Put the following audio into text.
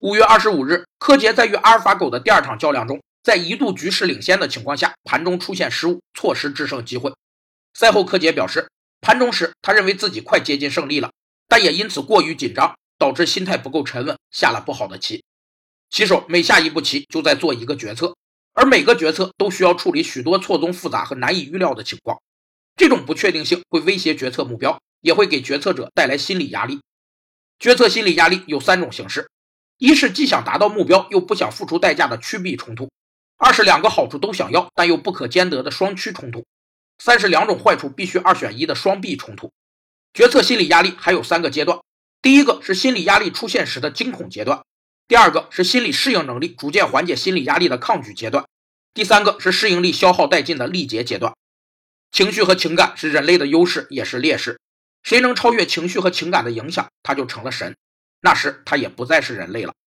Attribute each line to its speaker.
Speaker 1: 五月二十五日，柯洁在与阿尔法狗的第二场较量中，在一度局势领先的情况下，盘中出现失误，错失制胜机会。赛后，柯洁表示，盘中时他认为自己快接近胜利了，但也因此过于紧张，导致心态不够沉稳，下了不好的棋。棋手每下一步棋，就在做一个决策，而每个决策都需要处理许多错综复杂和难以预料的情况。这种不确定性会威胁决策目标，也会给决策者带来心理压力。决策心理压力有三种形式：一是既想达到目标又不想付出代价的趋避冲突；二是两个好处都想要但又不可兼得的双趋冲突；三是两种坏处必须二选一的双避冲突。决策心理压力还有三个阶段：第一个是心理压力出现时的惊恐阶段。第二个是心理适应能力逐渐缓解心理压力的抗拒阶段，第三个是适应力消耗殆尽的力竭阶段。情绪和情感是人类的优势，也是劣势。谁能超越情绪和情感的影响，他就成了神，那时他也不再是人类了。